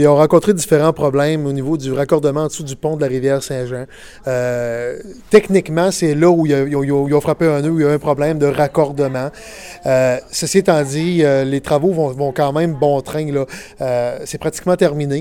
Ils ont rencontré différents problèmes au niveau du raccordement en dessous du pont de la rivière Saint-Jean. Euh, techniquement, c'est là où ils ont, frappé un nœud, où il y a eu un problème de raccordement. Euh, ceci étant dit, euh, les travaux vont, vont, quand même bon train. c'est pratiquement terminé.